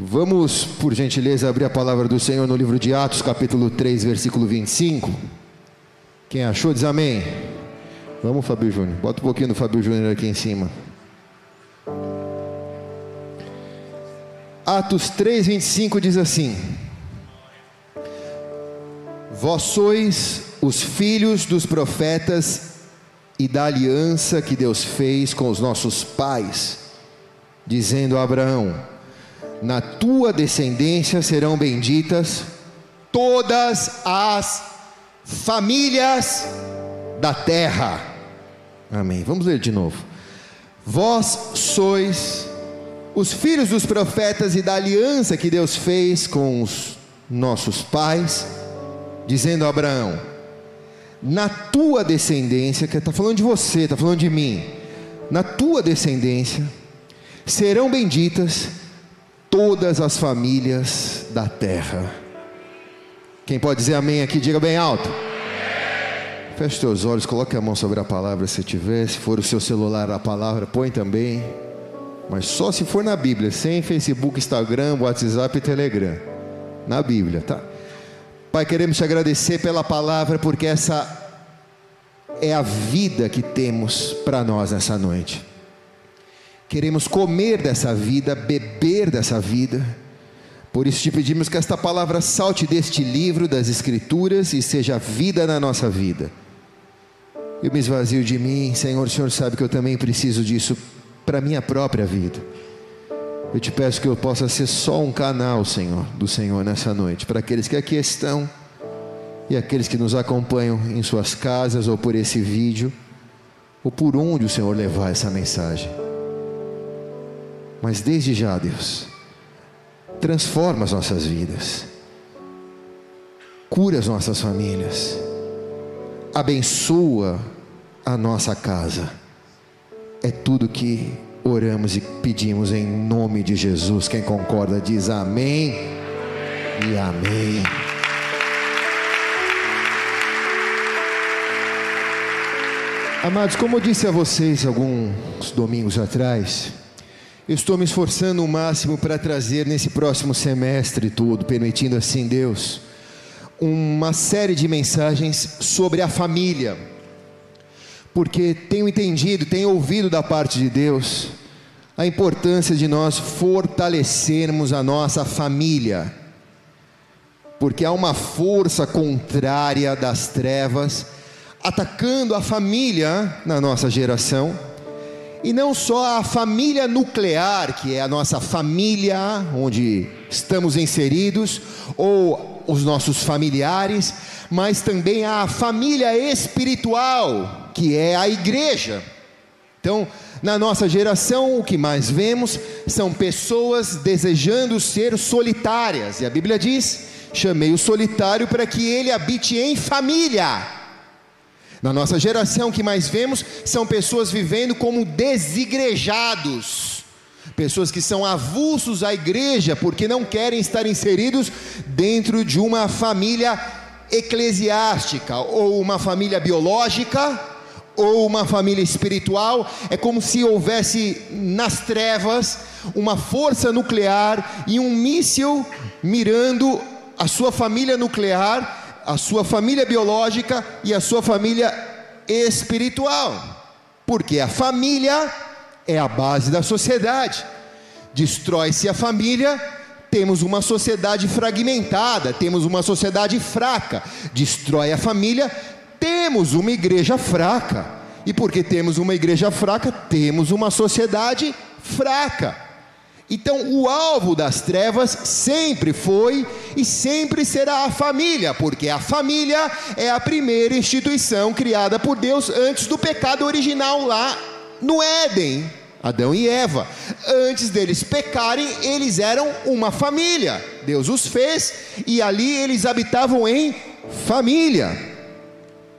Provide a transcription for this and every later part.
Vamos, por gentileza, abrir a palavra do Senhor no livro de Atos, capítulo 3, versículo 25. Quem achou, diz amém. Vamos, Fabio Júnior. Bota um pouquinho do Fabio Júnior aqui em cima. Atos 3, 25 diz assim: Vós sois os filhos dos profetas e da aliança que Deus fez com os nossos pais, dizendo a Abraão: na tua descendência serão benditas todas as famílias da terra. Amém. Vamos ler de novo. Vós sois os filhos dos profetas e da aliança que Deus fez com os nossos pais, dizendo a Abraão: na tua descendência, que está falando de você, está falando de mim, na tua descendência serão benditas todas as famílias da terra. Quem pode dizer amém aqui, diga bem alto. Feche seus olhos, coloque a mão sobre a palavra se tiver. Se for o seu celular a palavra, põe também. Mas só se for na Bíblia, sem Facebook, Instagram, WhatsApp e Telegram. Na Bíblia, tá? Pai, queremos te agradecer pela palavra, porque essa é a vida que temos para nós nessa noite. Queremos comer dessa vida, beber dessa vida. Por isso te pedimos que esta palavra salte deste livro das Escrituras e seja vida na nossa vida. Eu me esvazio de mim, Senhor, o Senhor sabe que eu também preciso disso para a minha própria vida. Eu te peço que eu possa ser só um canal, Senhor, do Senhor nessa noite, para aqueles que aqui estão e aqueles que nos acompanham em suas casas ou por esse vídeo, ou por onde o Senhor levar essa mensagem. Mas desde já, Deus, transforma as nossas vidas, cura as nossas famílias, abençoa a nossa casa. É tudo que oramos e pedimos em nome de Jesus. Quem concorda diz amém e amém. Amados, como eu disse a vocês alguns domingos atrás, eu estou me esforçando o máximo para trazer nesse próximo semestre todo, permitindo assim Deus, uma série de mensagens sobre a família. Porque tenho entendido, tenho ouvido da parte de Deus a importância de nós fortalecermos a nossa família. Porque há uma força contrária das trevas atacando a família na nossa geração e não só a família nuclear, que é a nossa família onde estamos inseridos, ou os nossos familiares, mas também a família espiritual, que é a igreja. Então, na nossa geração, o que mais vemos são pessoas desejando ser solitárias, e a Bíblia diz: chamei o solitário para que ele habite em família. Na nossa geração, o que mais vemos são pessoas vivendo como desigrejados, pessoas que são avulsos à igreja porque não querem estar inseridos dentro de uma família eclesiástica, ou uma família biológica, ou uma família espiritual. É como se houvesse nas trevas uma força nuclear e um míssil mirando a sua família nuclear a sua família biológica e a sua família espiritual. Porque a família é a base da sociedade. Destrói-se a família, temos uma sociedade fragmentada, temos uma sociedade fraca. Destrói a família, temos uma igreja fraca. E porque temos uma igreja fraca, temos uma sociedade fraca. Então, o alvo das trevas sempre foi e sempre será a família, porque a família é a primeira instituição criada por Deus antes do pecado original lá no Éden. Adão e Eva, antes deles pecarem, eles eram uma família. Deus os fez e ali eles habitavam em família.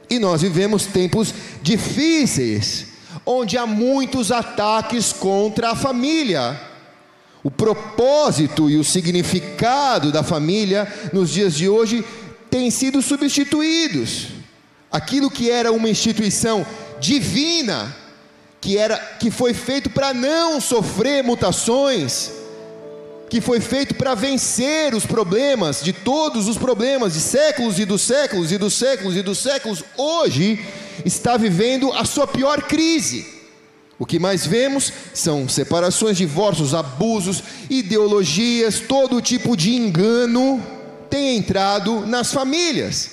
E nós vivemos tempos difíceis, onde há muitos ataques contra a família o propósito e o significado da família nos dias de hoje têm sido substituídos. Aquilo que era uma instituição divina, que era que foi feito para não sofrer mutações, que foi feito para vencer os problemas, de todos os problemas, de séculos e dos séculos e dos séculos e dos séculos, hoje está vivendo a sua pior crise. O que mais vemos são separações, divórcios, abusos, ideologias, todo tipo de engano tem entrado nas famílias,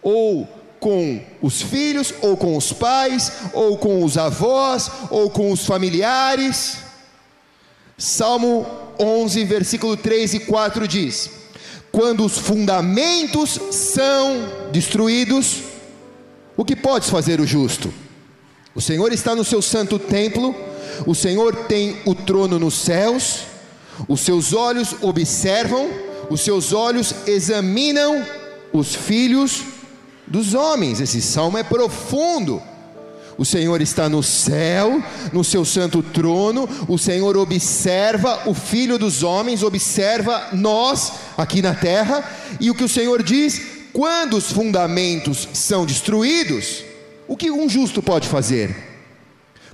ou com os filhos, ou com os pais, ou com os avós, ou com os familiares. Salmo 11, versículo 3 e 4 diz: Quando os fundamentos são destruídos, o que podes fazer o justo? O Senhor está no seu santo templo, o Senhor tem o trono nos céus, os seus olhos observam, os seus olhos examinam os filhos dos homens. Esse salmo é profundo. O Senhor está no céu, no seu santo trono, o Senhor observa o filho dos homens, observa nós aqui na terra, e o que o Senhor diz: quando os fundamentos são destruídos, o que um justo pode fazer?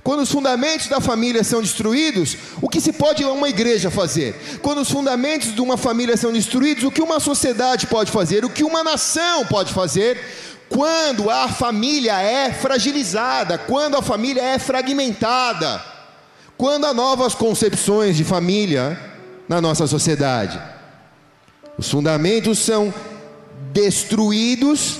Quando os fundamentos da família são destruídos, o que se pode uma igreja fazer? Quando os fundamentos de uma família são destruídos, o que uma sociedade pode fazer? O que uma nação pode fazer? quando a família é fragilizada, quando a família é fragmentada, quando há novas concepções de família na nossa sociedade. Os fundamentos são destruídos,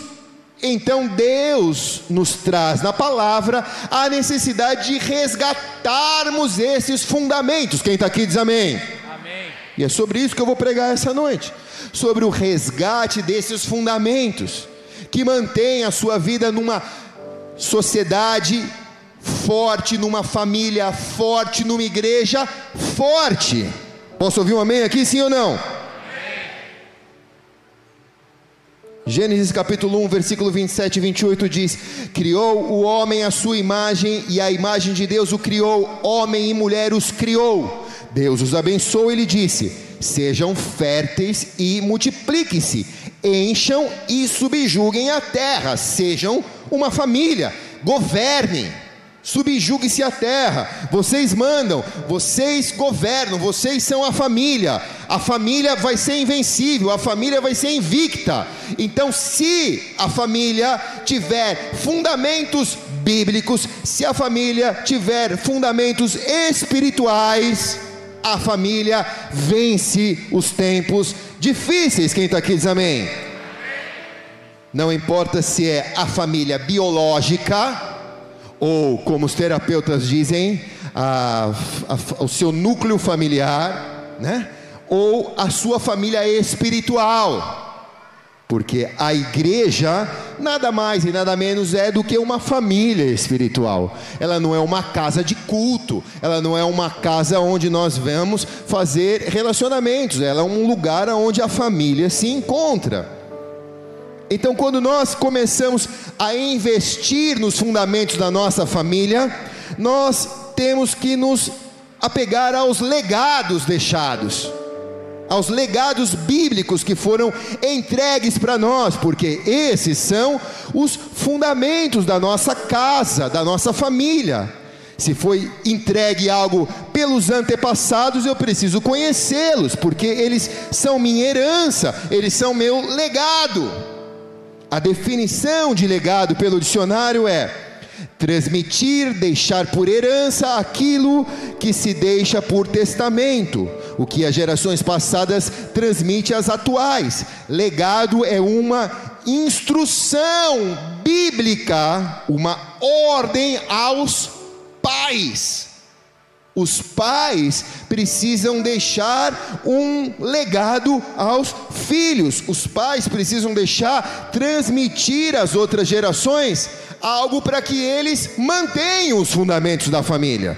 então Deus nos traz na palavra a necessidade de resgatarmos esses fundamentos. Quem está aqui diz amém. amém. E é sobre isso que eu vou pregar essa noite sobre o resgate desses fundamentos que mantém a sua vida numa sociedade forte, numa família forte, numa igreja forte. Posso ouvir um amém aqui, sim ou não? Amém. Gênesis capítulo 1, versículo 27 e 28 diz: Criou o homem à sua imagem, e a imagem de Deus o criou, homem e mulher os criou. Deus os abençoou e lhe disse: Sejam férteis e multipliquem-se encham e subjuguem a terra, sejam uma família, governem, subjuguem-se a terra, vocês mandam, vocês governam, vocês são a família, a família vai ser invencível, a família vai ser invicta. Então, se a família tiver fundamentos bíblicos, se a família tiver fundamentos espirituais, a família vence os tempos difíceis. Quem está aqui diz amém. Não importa se é a família biológica, ou como os terapeutas dizem, a, a, o seu núcleo familiar, né? ou a sua família espiritual. Porque a igreja nada mais e nada menos é do que uma família espiritual. Ela não é uma casa de culto, ela não é uma casa onde nós vamos fazer relacionamentos, ela é um lugar onde a família se encontra. Então, quando nós começamos a investir nos fundamentos da nossa família, nós temos que nos apegar aos legados deixados aos legados bíblicos que foram entregues para nós, porque esses são os fundamentos da nossa casa, da nossa família. Se foi entregue algo pelos antepassados, eu preciso conhecê-los, porque eles são minha herança, eles são meu legado. A definição de legado pelo dicionário é transmitir, deixar por herança aquilo que se deixa por testamento, o que as gerações passadas transmite às atuais. Legado é uma instrução bíblica, uma ordem aos pais. Os pais precisam deixar um legado aos filhos. Os pais precisam deixar transmitir às outras gerações algo para que eles mantenham os fundamentos da família.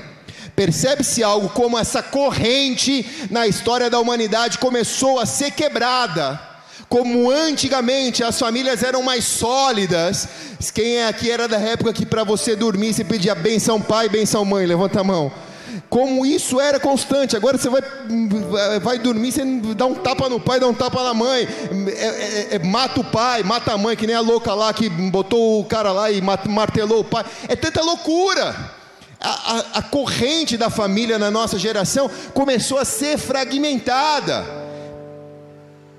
Percebe-se algo como essa corrente na história da humanidade começou a ser quebrada. Como antigamente as famílias eram mais sólidas. Quem é aqui era da época que para você dormir você pedia benção pai, benção mãe? Levanta a mão como isso era constante. Agora você vai, vai dormir, você dá um tapa no pai, dá um tapa na mãe, é, é, é, mata o pai, mata a mãe, que nem a louca lá que botou o cara lá e martelou o pai. É tanta loucura. A, a, a corrente da família na nossa geração começou a ser fragmentada.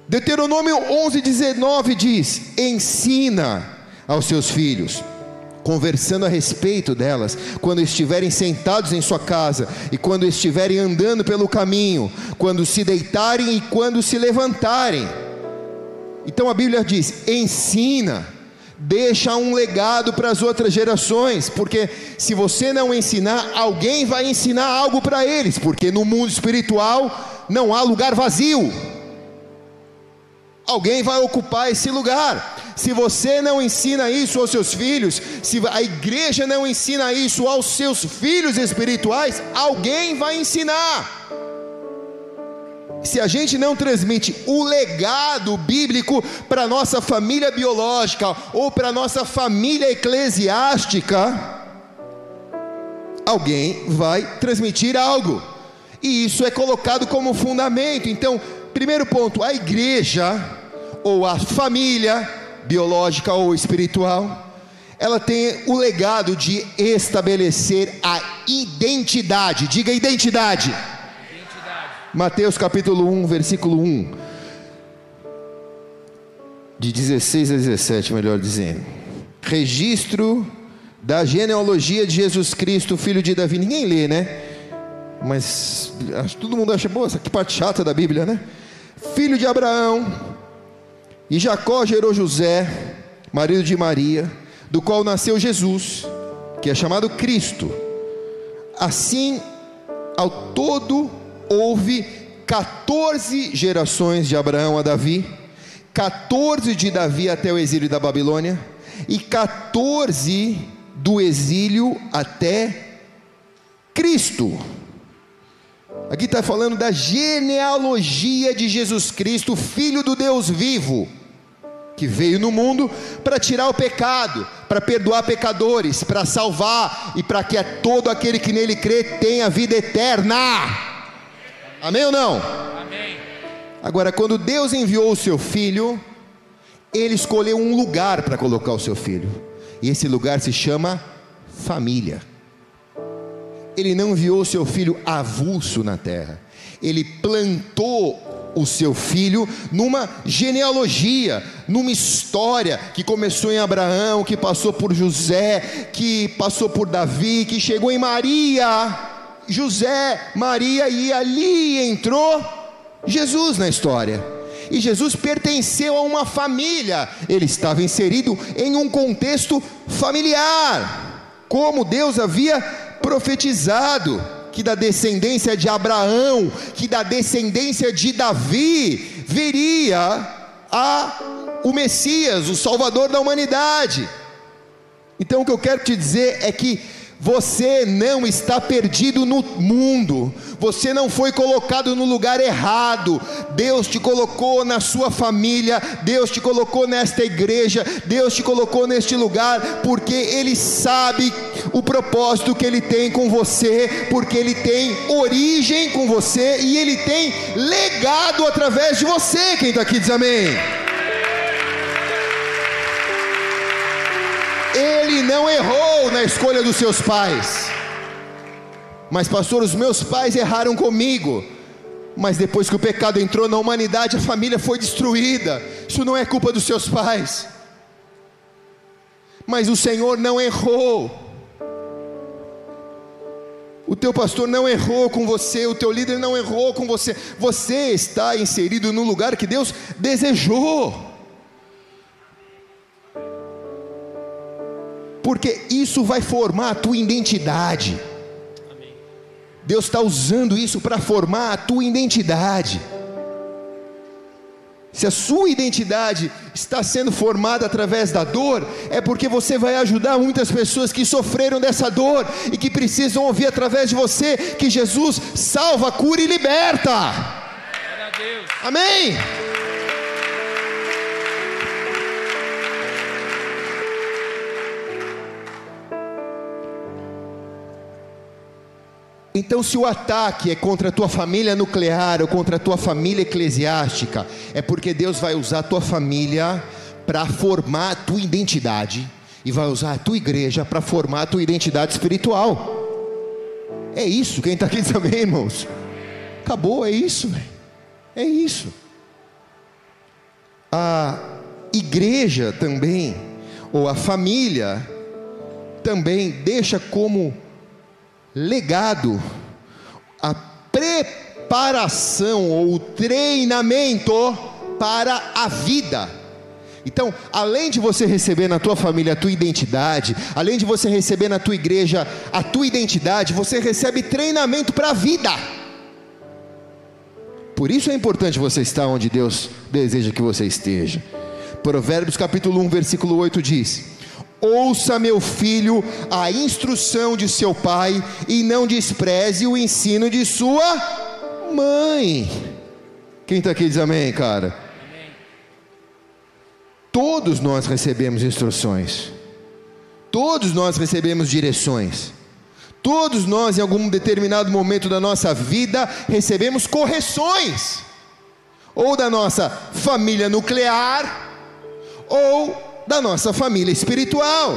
Deuteronômio 11, 19 diz: Ensina aos seus filhos conversando a respeito delas, quando estiverem sentados em sua casa e quando estiverem andando pelo caminho, quando se deitarem e quando se levantarem. Então a Bíblia diz: ensina, deixa um legado para as outras gerações, porque se você não ensinar, alguém vai ensinar algo para eles, porque no mundo espiritual não há lugar vazio. Alguém vai ocupar esse lugar. Se você não ensina isso aos seus filhos, se a igreja não ensina isso aos seus filhos espirituais, alguém vai ensinar. Se a gente não transmite o legado bíblico para nossa família biológica ou para nossa família eclesiástica, alguém vai transmitir algo, e isso é colocado como fundamento. Então, primeiro ponto: a igreja ou a família biológica ou espiritual, ela tem o legado de estabelecer a identidade. Diga identidade. identidade. Mateus capítulo 1, versículo 1. De 16 a 17, melhor dizendo. Registro da genealogia de Jesus Cristo, filho de Davi. Ninguém lê, né? Mas todo mundo acha, boa, essa que parte chata da Bíblia, né? Filho de Abraão, e Jacó gerou José, marido de Maria, do qual nasceu Jesus, que é chamado Cristo. Assim, ao todo, houve 14 gerações de Abraão a Davi, 14 de Davi até o exílio da Babilônia, e 14 do exílio até Cristo. Aqui está falando da genealogia de Jesus Cristo, filho do Deus vivo que veio no mundo para tirar o pecado, para perdoar pecadores, para salvar e para que todo aquele que nele crê tenha vida eterna. Amém ou não? Amém. Agora, quando Deus enviou o seu filho, ele escolheu um lugar para colocar o seu filho, e esse lugar se chama família. Ele não enviou o seu filho avulso na terra, ele plantou o seu filho numa genealogia, numa história que começou em Abraão, que passou por José, que passou por Davi, que chegou em Maria, José, Maria, e ali entrou Jesus na história. E Jesus pertenceu a uma família, ele estava inserido em um contexto familiar, como Deus havia profetizado que da descendência de Abraão, que da descendência de Davi, viria a o Messias, o Salvador da humanidade. Então o que eu quero te dizer é que você não está perdido no mundo, você não foi colocado no lugar errado. Deus te colocou na sua família, Deus te colocou nesta igreja, Deus te colocou neste lugar, porque Ele sabe o propósito que Ele tem com você, porque Ele tem origem com você e Ele tem legado através de você. Quem está aqui diz amém. Não errou na escolha dos seus pais. Mas, pastor, os meus pais erraram comigo. Mas depois que o pecado entrou na humanidade, a família foi destruída. Isso não é culpa dos seus pais. Mas o Senhor não errou. O teu pastor não errou com você, o teu líder não errou com você. Você está inserido no lugar que Deus desejou. Porque isso vai formar a tua identidade. Deus está usando isso para formar a tua identidade. Se a sua identidade está sendo formada através da dor, é porque você vai ajudar muitas pessoas que sofreram dessa dor e que precisam ouvir através de você que Jesus salva, cura e liberta. Amém. Então, se o ataque é contra a tua família nuclear ou contra a tua família eclesiástica, é porque Deus vai usar a tua família para formar a tua identidade e vai usar a tua igreja para formar a tua identidade espiritual. É isso. Quem está aqui amém, irmãos? Acabou, é isso, É isso. A igreja também, ou a família, também deixa como legado a preparação ou treinamento para a vida. Então, além de você receber na tua família a tua identidade, além de você receber na tua igreja a tua identidade, você recebe treinamento para a vida. Por isso é importante você estar onde Deus deseja que você esteja. Provérbios capítulo 1, versículo 8 diz: Ouça, meu filho, a instrução de seu pai e não despreze o ensino de sua mãe. Quem está aqui diz amém, cara? Amém. Todos nós recebemos instruções, todos nós recebemos direções, todos nós, em algum determinado momento da nossa vida, recebemos correções, ou da nossa família nuclear, ou da nossa família espiritual.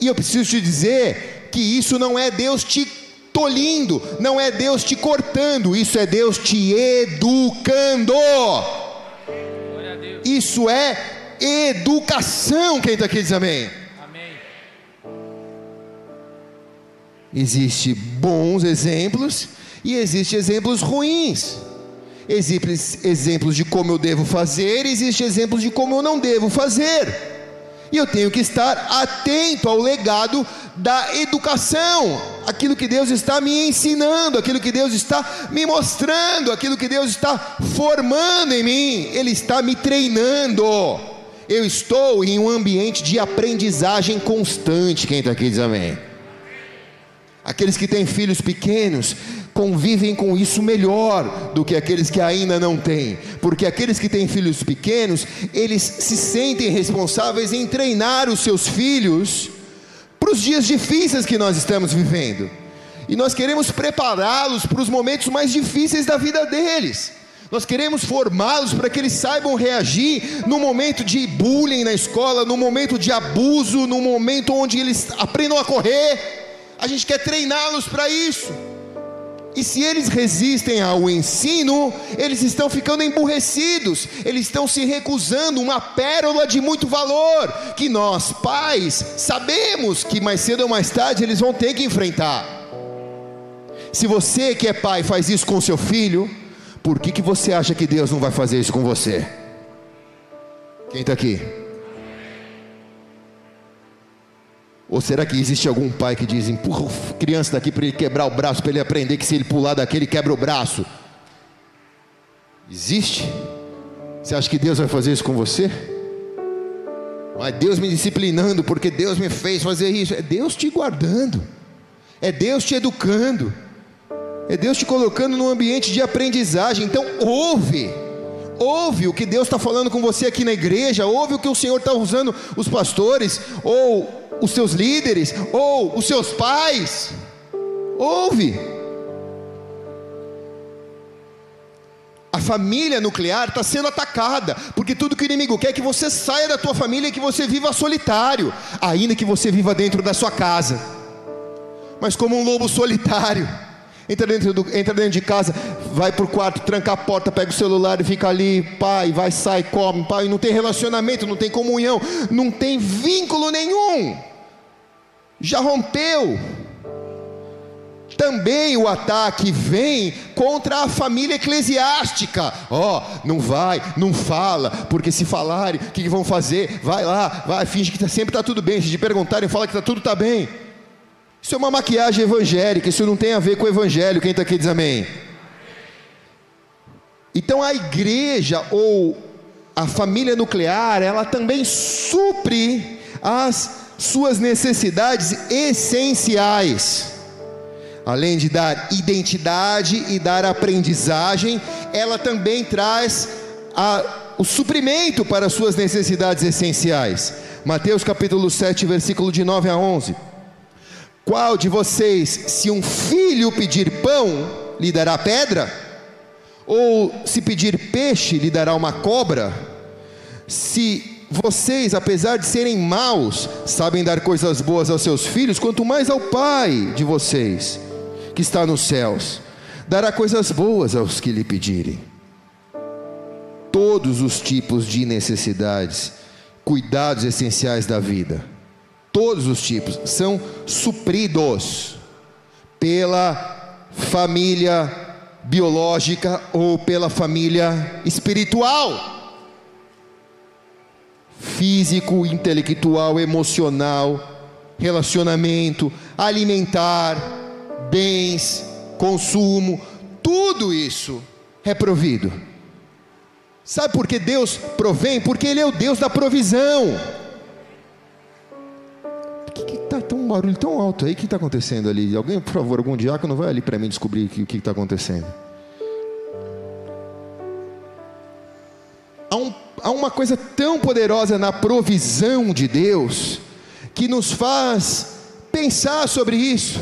E eu preciso te dizer que isso não é Deus te tolindo, não é Deus te cortando, isso é Deus te educando. Isso é educação. Quem está aqui diz amém. amém. Existem bons exemplos e existem exemplos ruins. Existem exemplos de como eu devo fazer, existem exemplos de como eu não devo fazer. E eu tenho que estar atento ao legado da educação, aquilo que Deus está me ensinando, aquilo que Deus está me mostrando, aquilo que Deus está formando em mim, Ele está me treinando. Eu estou em um ambiente de aprendizagem constante. Quem está aqui diz amém. Aqueles que têm filhos pequenos convivem com isso melhor do que aqueles que ainda não têm, porque aqueles que têm filhos pequenos, eles se sentem responsáveis em treinar os seus filhos para os dias difíceis que nós estamos vivendo, e nós queremos prepará-los para os momentos mais difíceis da vida deles. Nós queremos formá-los para que eles saibam reagir no momento de bullying na escola, no momento de abuso, no momento onde eles aprendam a correr a gente quer treiná-los para isso. E se eles resistem ao ensino, eles estão ficando emburrecidos, eles estão se recusando uma pérola de muito valor, que nós, pais, sabemos que mais cedo ou mais tarde eles vão ter que enfrentar. Se você que é pai faz isso com seu filho, por que, que você acha que Deus não vai fazer isso com você? Quem está aqui? Ou será que existe algum pai que diz: empurra a criança daqui para ele quebrar o braço, para ele aprender que se ele pular daqui ele quebra o braço? Existe? Você acha que Deus vai fazer isso com você? Não é Deus me disciplinando porque Deus me fez fazer isso. É Deus te guardando, é Deus te educando, é Deus te colocando num ambiente de aprendizagem. Então, ouve, ouve o que Deus está falando com você aqui na igreja, ouve o que o Senhor está usando os pastores, ou os seus líderes ou os seus pais. Ouve. A família nuclear está sendo atacada, porque tudo que o inimigo quer é que você saia da tua família e que você viva solitário, ainda que você viva dentro da sua casa, mas como um lobo solitário. Entra dentro, do, entra dentro de casa, vai para o quarto, tranca a porta, pega o celular e fica ali, pai, vai, sai, come, pai, não tem relacionamento, não tem comunhão, não tem vínculo nenhum, já rompeu. Também o ataque vem contra a família eclesiástica. Ó, oh, não vai, não fala, porque se falarem, o que, que, vão fazer? Vai lá, vai, finge que tá, sempre está tudo bem. Se te perguntarem, fala que tá, tudo está bem. Isso é uma maquiagem evangélica, isso não tem a ver com o evangelho. Quem está aqui diz amém. Então a igreja ou a família nuclear, ela também supre as suas necessidades essenciais. Além de dar identidade e dar aprendizagem, ela também traz a, o suprimento para as suas necessidades essenciais. Mateus capítulo 7, versículo de 9 a 11. Qual de vocês, se um filho pedir pão, lhe dará pedra? Ou se pedir peixe, lhe dará uma cobra? Se vocês, apesar de serem maus, sabem dar coisas boas aos seus filhos, quanto mais ao Pai de vocês. que está nos céus, dará coisas boas aos que lhe pedirem. Todos os tipos de necessidades, cuidados essenciais da vida, todos os tipos, são supridos pela família biológica ou pela família espiritual físico, intelectual, emocional, relacionamento, alimentar, bens, consumo, tudo isso é provido. Sabe por que Deus provém? Porque Ele é o Deus da provisão. Um barulho tão alto aí? O que está acontecendo ali? Alguém, por favor, algum diácono, vai ali para mim descobrir o que está acontecendo. Há, um, há uma coisa tão poderosa na provisão de Deus que nos faz pensar sobre isso.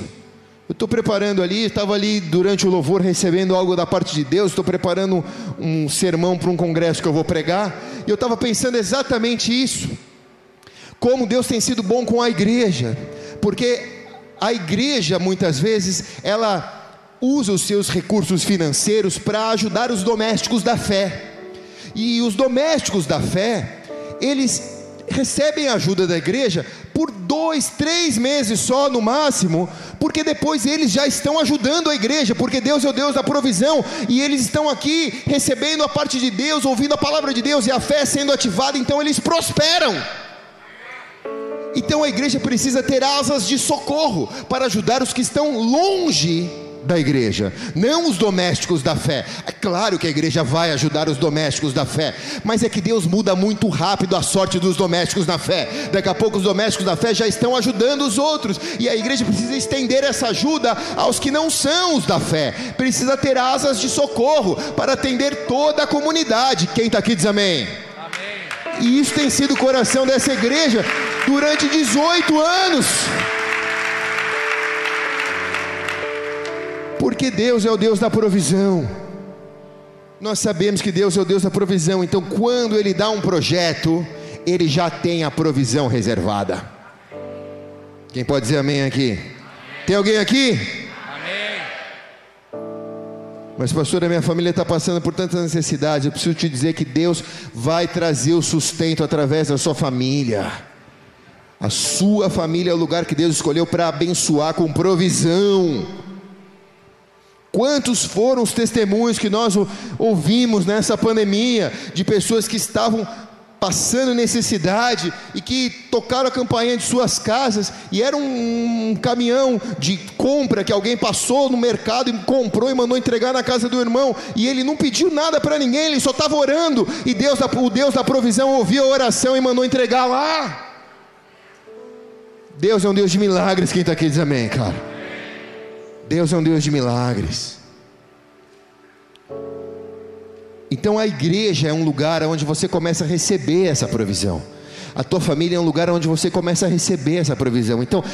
Eu estou preparando ali, estava ali durante o louvor recebendo algo da parte de Deus, estou preparando um sermão para um congresso que eu vou pregar, e eu estava pensando exatamente isso. Como Deus tem sido bom com a igreja, porque a igreja muitas vezes ela usa os seus recursos financeiros para ajudar os domésticos da fé. E os domésticos da fé, eles recebem a ajuda da igreja por dois, três meses só no máximo, porque depois eles já estão ajudando a igreja, porque Deus é o Deus da provisão, e eles estão aqui recebendo a parte de Deus, ouvindo a palavra de Deus e a fé sendo ativada, então eles prosperam. Então a igreja precisa ter asas de socorro para ajudar os que estão longe da igreja, não os domésticos da fé. É claro que a igreja vai ajudar os domésticos da fé, mas é que Deus muda muito rápido a sorte dos domésticos da fé. Daqui a pouco os domésticos da fé já estão ajudando os outros, e a igreja precisa estender essa ajuda aos que não são os da fé. Precisa ter asas de socorro para atender toda a comunidade. Quem está aqui diz amém. amém. E isso tem sido o coração dessa igreja durante 18 anos. Porque Deus é o Deus da provisão. Nós sabemos que Deus é o Deus da provisão, então quando Ele dá um projeto, Ele já tem a provisão reservada. Quem pode dizer amém aqui? Tem alguém aqui? Amém. Mas, pastor, a minha família está passando por tantas necessidades. Eu preciso te dizer que Deus vai trazer o sustento através da sua família. A sua família é o lugar que Deus escolheu para abençoar com provisão. Quantos foram os testemunhos que nós ouvimos nessa pandemia de pessoas que estavam passando necessidade e que tocaram a campainha de suas casas e era um, um, caminhão de compra que alguém passou no mercado e comprou e mandou entregar na casa do irmão e ele não pediu nada para ninguém, ele só estava orando e Deus, o Deus da provisão ouviu a oração e mandou entregar lá. Deus é um Deus de milagres, quem está aqui diz amém, cara. Deus é um Deus de milagres. Então a igreja é um lugar onde você começa a receber essa provisão. A tua família é um lugar onde você começa a receber essa provisão. Então,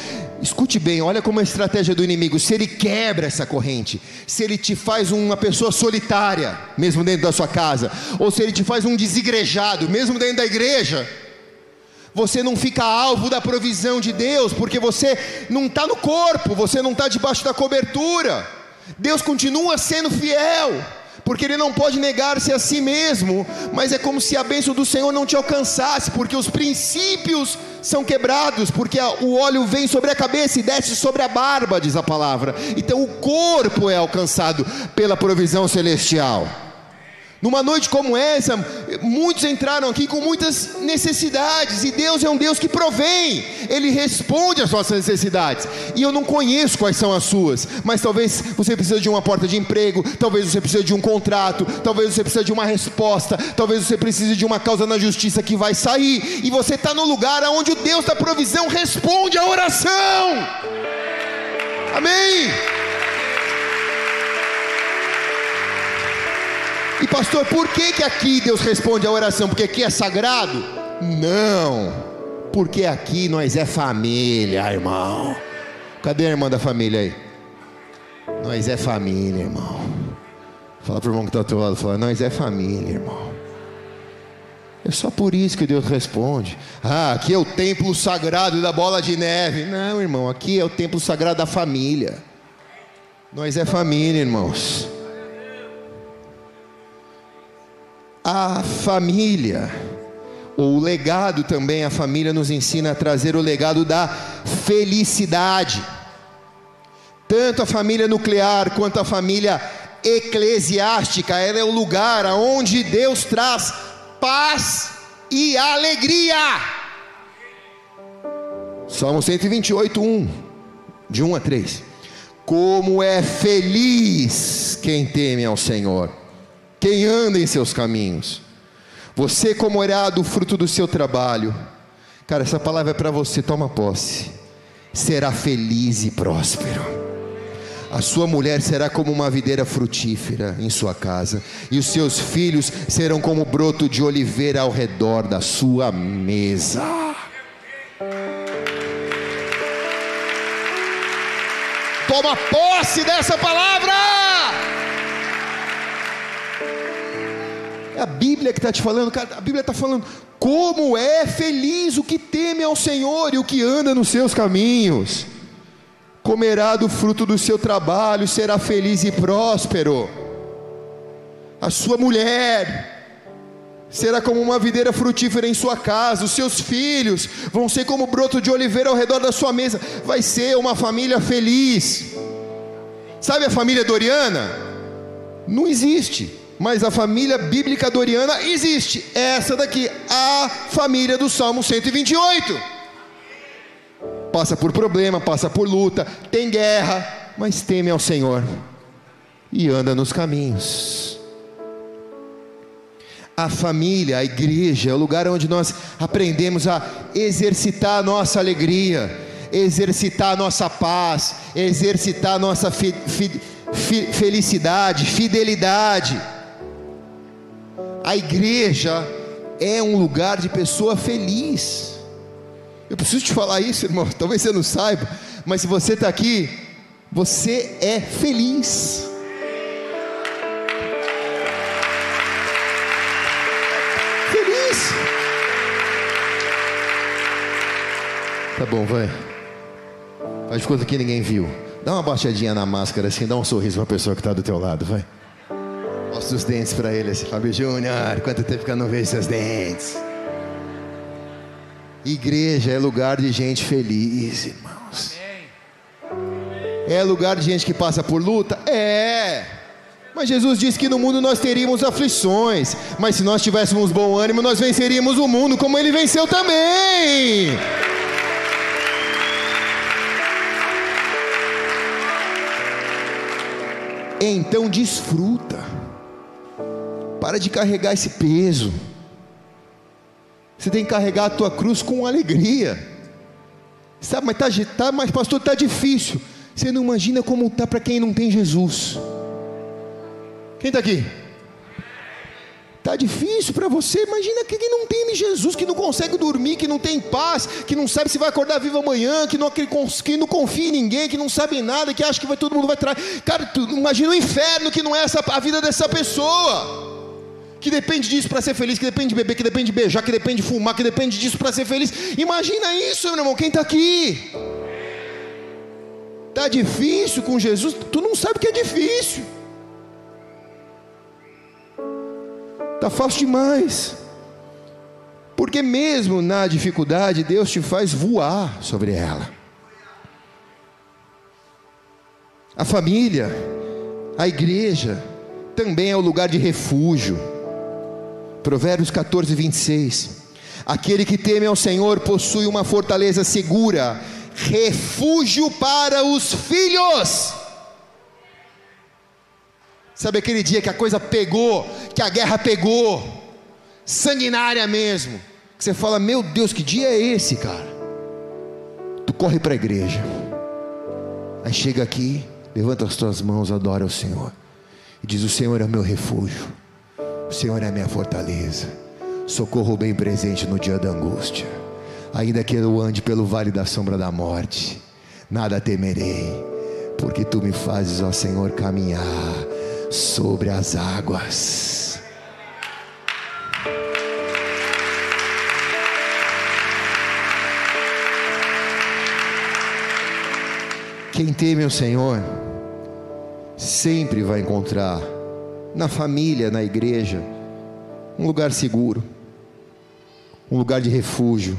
escute bem, olha como a estratégia do inimigo. Se ele quebra essa corrente, se ele te faz uma pessoa solitária, mesmo dentro da sua casa, ou se ele te faz um desigrejado, mesmo dentro da igreja, você não fica alvo da provisão de Deus, porque você não está no corpo, você não está debaixo da cobertura. Deus continua sendo fiel, porque Ele não pode negar-se a si mesmo, mas é como se a bênção do Senhor não te alcançasse, porque os princípios são quebrados, porque o óleo vem sobre a cabeça e desce sobre a barba, diz a palavra. Então o corpo é alcançado pela provisão celestial. Numa noite como essa, muitos entraram aqui com muitas necessidades, e Deus é um Deus que provém, Ele responde às nossas necessidades, e eu não conheço quais são as suas, mas talvez você precise de uma porta de emprego, talvez você precise de um contrato, talvez você precise de uma resposta, talvez você precise de uma causa na justiça que vai sair, e você está no lugar onde o Deus da provisão responde a oração. Amém. E pastor, por que, que aqui Deus responde a oração? Porque aqui é sagrado? Não, porque aqui nós é família, irmão. Cadê a irmã da família aí? Nós é família, irmão. Fala para o irmão que está ao teu lado, fala, nós é família, irmão. É só por isso que Deus responde. Ah, aqui é o templo sagrado da bola de neve. Não, irmão, aqui é o templo sagrado da família. Nós é família, irmãos. A família, ou o legado também, a família nos ensina a trazer o legado da felicidade. Tanto a família nuclear quanto a família eclesiástica, ela é o lugar aonde Deus traz paz e alegria. Salmo 128, 1, de 1 a 3. Como é feliz quem teme ao Senhor, quem anda em seus caminhos. Você comerá do fruto do seu trabalho. Cara, essa palavra é para você, toma posse. Será feliz e próspero. A sua mulher será como uma videira frutífera em sua casa, e os seus filhos serão como broto de oliveira ao redor da sua mesa. Toma posse dessa palavra. A Bíblia que está te falando, cara. A Bíblia está falando como é feliz o que teme ao Senhor e o que anda nos seus caminhos comerá do fruto do seu trabalho, será feliz e próspero. A sua mulher será como uma videira frutífera em sua casa, os seus filhos vão ser como broto de oliveira ao redor da sua mesa, vai ser uma família feliz. Sabe a família Doriana? Não existe, mas a família bíblica Doriana existe. Essa daqui, a família do Salmo 128 passa por problema, passa por luta, tem guerra, mas teme ao Senhor e anda nos caminhos. A família, a igreja, é o lugar onde nós aprendemos a exercitar a nossa alegria, exercitar a nossa paz, exercitar a nossa fi, fi, fi, felicidade, fidelidade. A igreja é um lugar de pessoa feliz. Eu preciso te falar isso, irmão. Talvez você não saiba, mas se você está aqui, você é feliz. Feliz. Tá bom, vai. Faz conta que ninguém viu. Dá uma baixadinha na máscara assim, dá um sorriso para a pessoa que está do teu lado, vai. Mostra os dentes para ele assim, Fábio Júnior, quanto tempo que eu não vejo seus dentes? Igreja é lugar de gente feliz, irmãos. É lugar de gente que passa por luta? É. Mas Jesus disse que no mundo nós teríamos aflições, mas se nós tivéssemos bom ânimo, nós venceríamos o mundo, como ele venceu também. Então desfruta. Para de carregar esse peso. Você tem que carregar a tua cruz com alegria. Sabe, mas, tá, tá, mas pastor, está difícil. Você não imagina como está para quem não tem Jesus. Quem está aqui? Está difícil para você. Imagina quem não tem Jesus, que não consegue dormir, que não tem paz, que não sabe se vai acordar vivo amanhã, que não, que não confia em ninguém, que não sabe nada, que acha que vai, todo mundo vai trair. Cara, tu, imagina o inferno que não é essa, a vida dessa pessoa que depende disso para ser feliz, que depende de beber, que depende de beijar, que depende de fumar, que depende disso para ser feliz. Imagina isso, meu irmão, quem está aqui? Está difícil com Jesus? Tu não sabe que é difícil. Está fácil demais. Porque mesmo na dificuldade, Deus te faz voar sobre ela. A família, a igreja, também é o lugar de refúgio Provérbios 14, 26. Aquele que teme ao Senhor possui uma fortaleza segura, refúgio para os filhos. Sabe aquele dia que a coisa pegou, que a guerra pegou, sanguinária mesmo, que você fala: Meu Deus, que dia é esse, cara? Tu corre para a igreja, aí chega aqui, levanta as tuas mãos, adora o Senhor, e diz: O Senhor é o meu refúgio o Senhor é minha fortaleza, socorro bem presente no dia da angústia. Ainda que eu ande pelo vale da sombra da morte, nada temerei, porque tu me fazes, ó Senhor, caminhar sobre as águas. Quem teme o Senhor sempre vai encontrar na família, na igreja, um lugar seguro, um lugar de refúgio,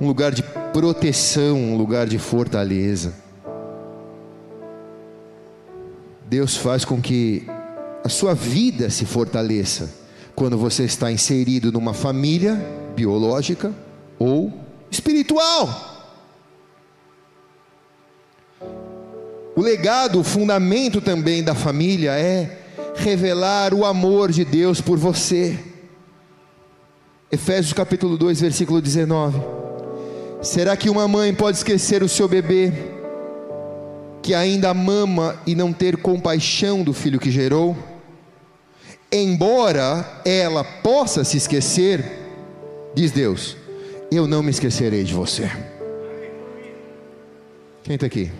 um lugar de proteção, um lugar de fortaleza. Deus faz com que a sua vida se fortaleça quando você está inserido numa família biológica ou espiritual. O legado, o fundamento também da família é revelar o amor de Deus por você. Efésios capítulo 2, versículo 19. Será que uma mãe pode esquecer o seu bebê, que ainda mama e não ter compaixão do filho que gerou? Embora ela possa se esquecer, diz Deus, eu não me esquecerei de você. Quem está aqui?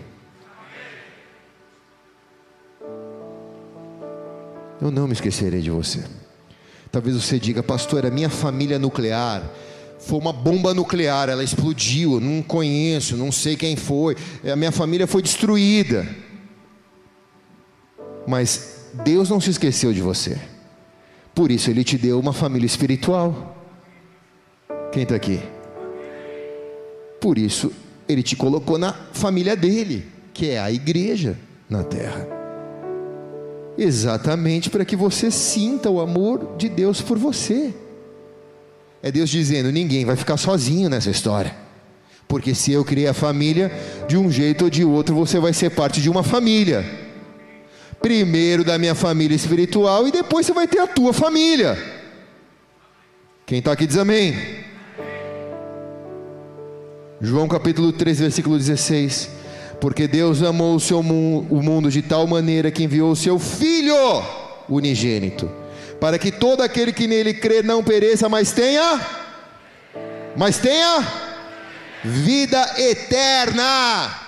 Eu não me esquecerei de você. Talvez você diga, pastor, a minha família nuclear foi uma bomba nuclear, ela explodiu, não conheço, não sei quem foi, a minha família foi destruída. Mas Deus não se esqueceu de você, por isso Ele te deu uma família espiritual. Quem está aqui? Por isso Ele te colocou na família dele, que é a igreja na terra exatamente para que você sinta o amor de Deus por você. É Deus dizendo: ninguém vai ficar sozinho nessa história. Porque se eu criei a família, de um jeito ou de outro você vai ser parte de uma família. Primeiro da minha família espiritual e depois você vai ter a tua família. Quem está aqui diz amém. João capítulo 3, versículo 16. Porque Deus amou o, seu, o mundo de tal maneira que enviou o seu Filho unigênito, para que todo aquele que nele crê não pereça, mas tenha, mas tenha vida eterna.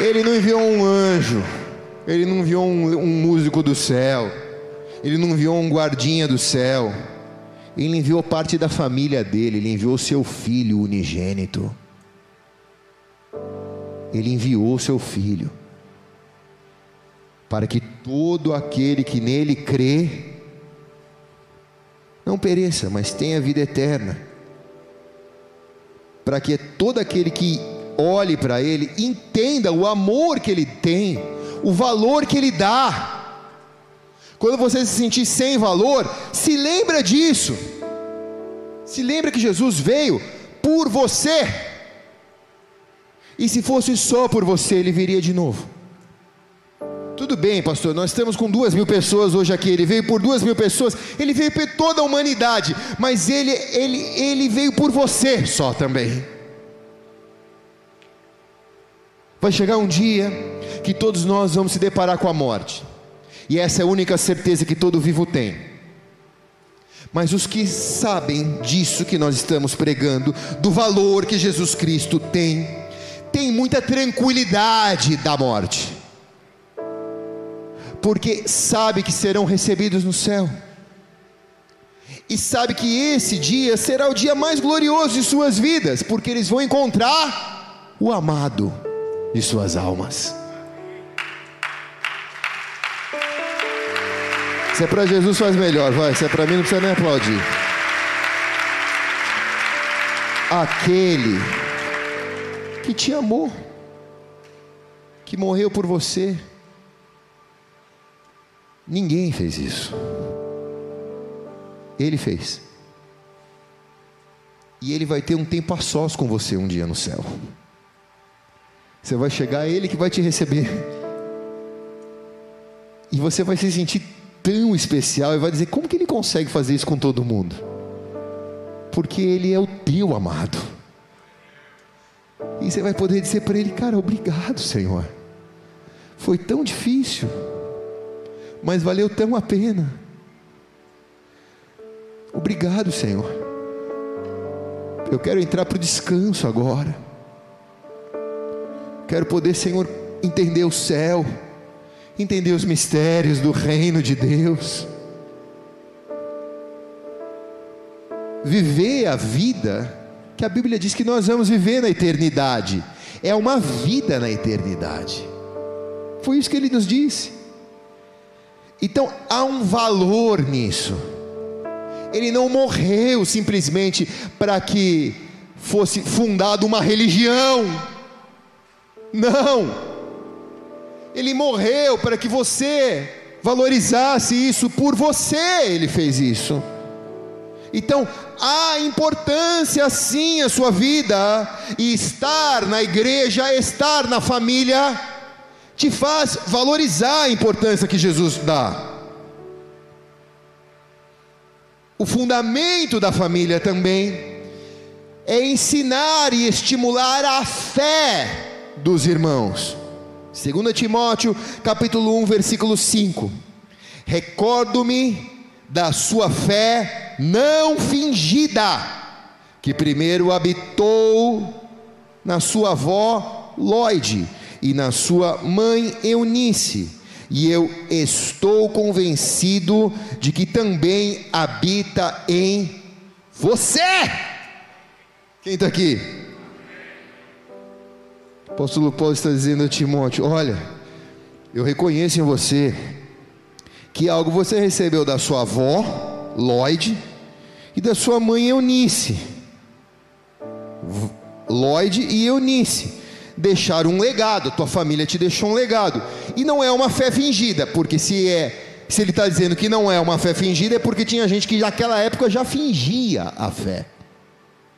Ele não enviou um anjo, ele não enviou um, um músico do céu, ele não enviou um guardinha do céu. Ele enviou parte da família dele, ele enviou seu filho unigênito. Ele enviou seu filho para que todo aquele que nele crê não pereça, mas tenha vida eterna. Para que todo aquele que olhe para ele entenda o amor que ele tem, o valor que ele dá. Quando você se sentir sem valor, se lembra disso. Se lembra que Jesus veio por você. E se fosse só por você, ele viria de novo. Tudo bem, pastor, nós estamos com duas mil pessoas hoje aqui. Ele veio por duas mil pessoas, ele veio por toda a humanidade, mas ele, ele, ele veio por você só também. Vai chegar um dia que todos nós vamos se deparar com a morte. E essa é a única certeza que todo vivo tem. Mas os que sabem disso que nós estamos pregando, do valor que Jesus Cristo tem, tem muita tranquilidade da morte, porque sabe que serão recebidos no céu, e sabe que esse dia será o dia mais glorioso de suas vidas, porque eles vão encontrar o amado de suas almas. Se é para Jesus, faz melhor, vai. Se é para mim, não precisa nem aplaudir. Aquele que te amou, que morreu por você. Ninguém fez isso. Ele fez. E ele vai ter um tempo a sós com você um dia no céu. Você vai chegar, é ele que vai te receber. E você vai se sentir tão especial e vai dizer: como que ele consegue fazer isso com todo mundo? Porque ele é o teu amado. E você vai poder dizer para ele: cara, obrigado, Senhor. Foi tão difícil, mas valeu tão a pena. Obrigado, Senhor. Eu quero entrar para o descanso agora. Quero poder, Senhor, entender o céu entender os mistérios do reino de Deus, viver a vida que a Bíblia diz que nós vamos viver na eternidade. É uma vida na eternidade. Foi isso que ele nos disse. Então há um valor nisso. Ele não morreu simplesmente para que fosse fundada uma religião. Não. Ele morreu para que você valorizasse isso por você, ele fez isso. Então, há importância sim a sua vida, e estar na igreja, estar na família, te faz valorizar a importância que Jesus dá. O fundamento da família também é ensinar e estimular a fé dos irmãos. 2 Timóteo, capítulo 1, versículo 5. Recordo-me da sua fé não fingida, que primeiro habitou na sua avó Lloyd e na sua mãe Eunice, e eu estou convencido de que também habita em você. Quem está aqui? Apóstolo Paulo está dizendo a Timóteo: Olha, eu reconheço em você que algo você recebeu da sua avó, Lloyd, e da sua mãe Eunice. Lloyd e Eunice deixaram um legado, tua família te deixou um legado. E não é uma fé fingida, porque se é se ele está dizendo que não é uma fé fingida, é porque tinha gente que naquela época já fingia a fé.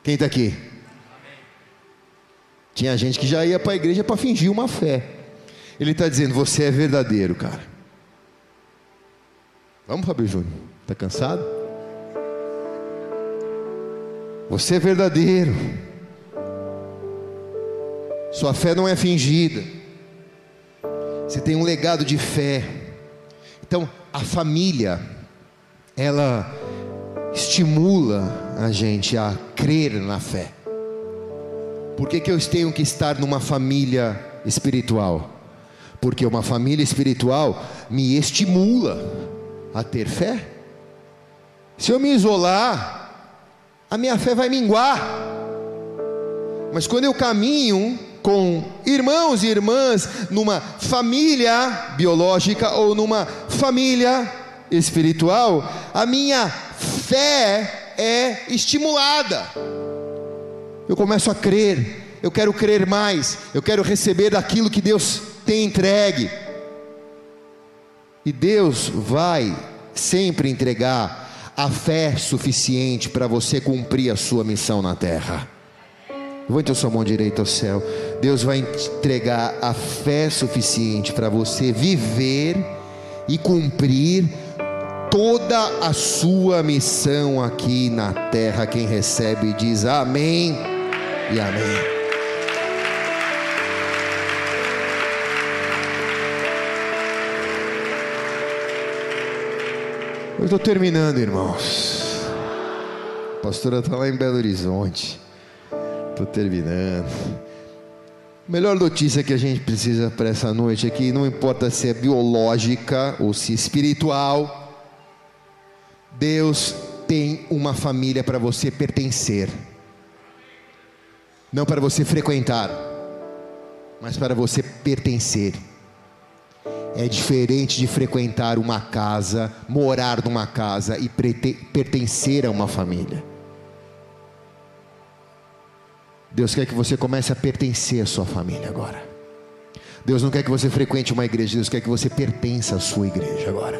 Quem está aqui? Tinha gente que já ia para a igreja para fingir uma fé. Ele está dizendo: você é verdadeiro, cara. Vamos, Fábio Júnior? Está cansado? Você é verdadeiro. Sua fé não é fingida. Você tem um legado de fé. Então, a família, ela estimula a gente a crer na fé. Por que, que eu tenho que estar numa família espiritual? Porque uma família espiritual me estimula a ter fé. Se eu me isolar, a minha fé vai minguar. Mas quando eu caminho com irmãos e irmãs numa família biológica ou numa família espiritual, a minha fé é estimulada. Eu começo a crer, eu quero crer mais, eu quero receber daquilo que Deus tem entregue. E Deus vai sempre entregar a fé suficiente para você cumprir a sua missão na terra. Levante a sua mão direita ao céu. Deus vai entregar a fé suficiente para você viver e cumprir toda a sua missão aqui na terra. Quem recebe diz amém e amém. Eu estou terminando, irmãos. A pastora está lá em Belo Horizonte. Estou terminando. Melhor notícia que a gente precisa para essa noite aqui, não importa se é biológica ou se é espiritual, Deus tem uma família para você pertencer, não para você frequentar, mas para você pertencer. É diferente de frequentar uma casa, morar numa casa e pertencer a uma família. Deus quer que você comece a pertencer à sua família agora. Deus não quer que você frequente uma igreja, Deus quer que você pertença à sua igreja agora.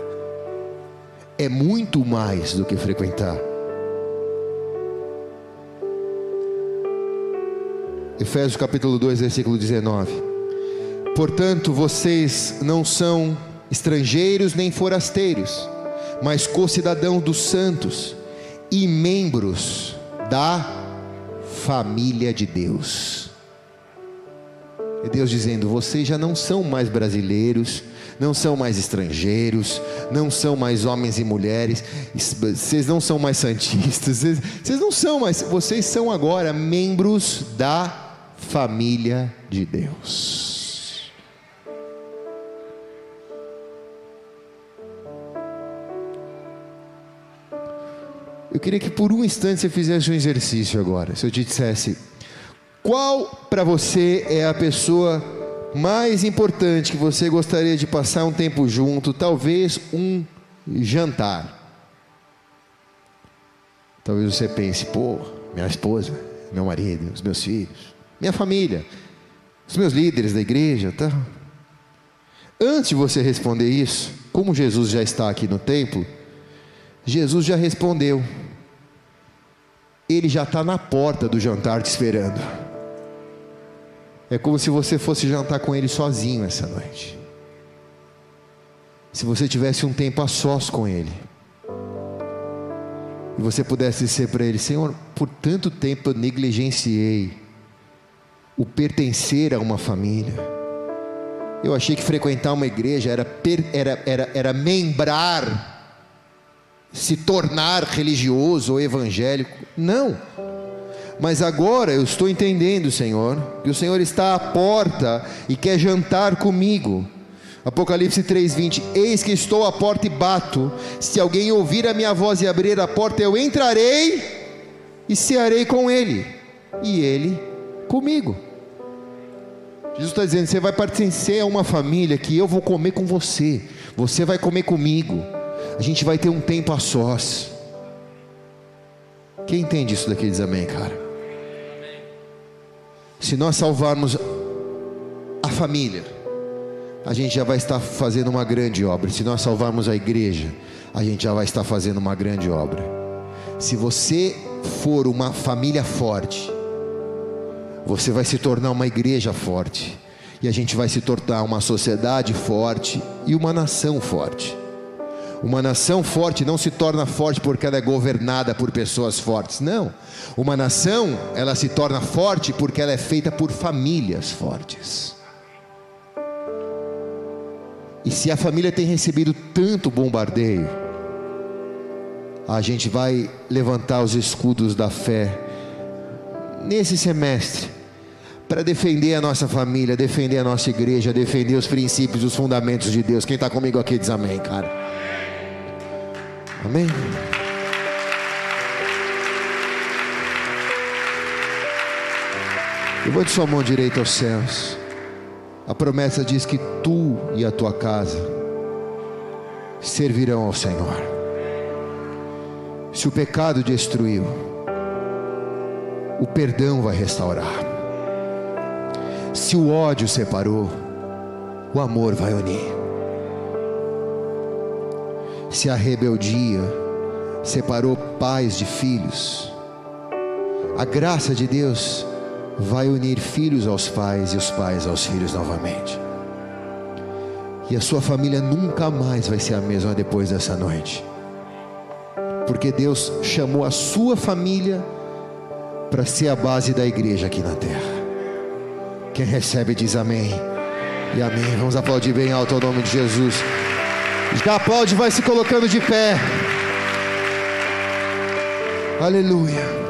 É muito mais do que frequentar. Efésios capítulo 2, versículo 19. Portanto, vocês não são estrangeiros nem forasteiros, mas co-cidadãos dos santos e membros da família de Deus. É Deus dizendo: vocês já não são mais brasileiros, não são mais estrangeiros, não são mais homens e mulheres, vocês não são mais santistas, vocês não são mais, vocês são agora membros da família de Deus. Eu queria que por um instante você fizesse um exercício agora. Se eu te dissesse, qual para você é a pessoa mais importante que você gostaria de passar um tempo junto, talvez um jantar? Talvez você pense, pô, minha esposa, meu marido, os meus filhos, minha família, os meus líderes da igreja, tá? Antes de você responder isso, como Jesus já está aqui no templo, Jesus já respondeu. Ele já está na porta do jantar te esperando. É como se você fosse jantar com ele sozinho essa noite. Se você tivesse um tempo a sós com ele e você pudesse dizer para ele: Senhor, por tanto tempo eu negligenciei o pertencer a uma família. Eu achei que frequentar uma igreja era, era, era, era membrar, se tornar religioso ou evangélico. Não. Mas agora eu estou entendendo, Senhor, que o Senhor está à porta e quer jantar comigo. Apocalipse 3:20 Eis que estou à porta e bato. Se alguém ouvir a minha voz e abrir a porta, eu entrarei e cearei com ele, e ele comigo. Jesus está dizendo: você vai pertencer a uma família que eu vou comer com você, você vai comer comigo, a gente vai ter um tempo a sós. Quem entende isso daqui diz amém, cara? Se nós salvarmos a família, a gente já vai estar fazendo uma grande obra. Se nós salvarmos a igreja, a gente já vai estar fazendo uma grande obra. Se você for uma família forte, você vai se tornar uma igreja forte. E a gente vai se tornar uma sociedade forte e uma nação forte. Uma nação forte não se torna forte porque ela é governada por pessoas fortes. Não. Uma nação, ela se torna forte porque ela é feita por famílias fortes. E se a família tem recebido tanto bombardeio, a gente vai levantar os escudos da fé nesse semestre para defender a nossa família, defender a nossa igreja, defender os princípios, os fundamentos de Deus. Quem está comigo aqui diz amém, cara. Amém. Levante sua mão direita aos céus. A promessa diz que tu e a tua casa servirão ao Senhor. Se o pecado destruiu, o perdão vai restaurar. Se o ódio separou, o amor vai unir. Se a rebeldia separou pais de filhos, a graça de Deus vai unir filhos aos pais e os pais aos filhos novamente. E a sua família nunca mais vai ser a mesma depois dessa noite. Porque Deus chamou a sua família para ser a base da igreja aqui na terra. Quem recebe diz amém. E amém. Vamos aplaudir bem alto o nome de Jesus. Já aplaude, vai se colocando de pé. Aleluia.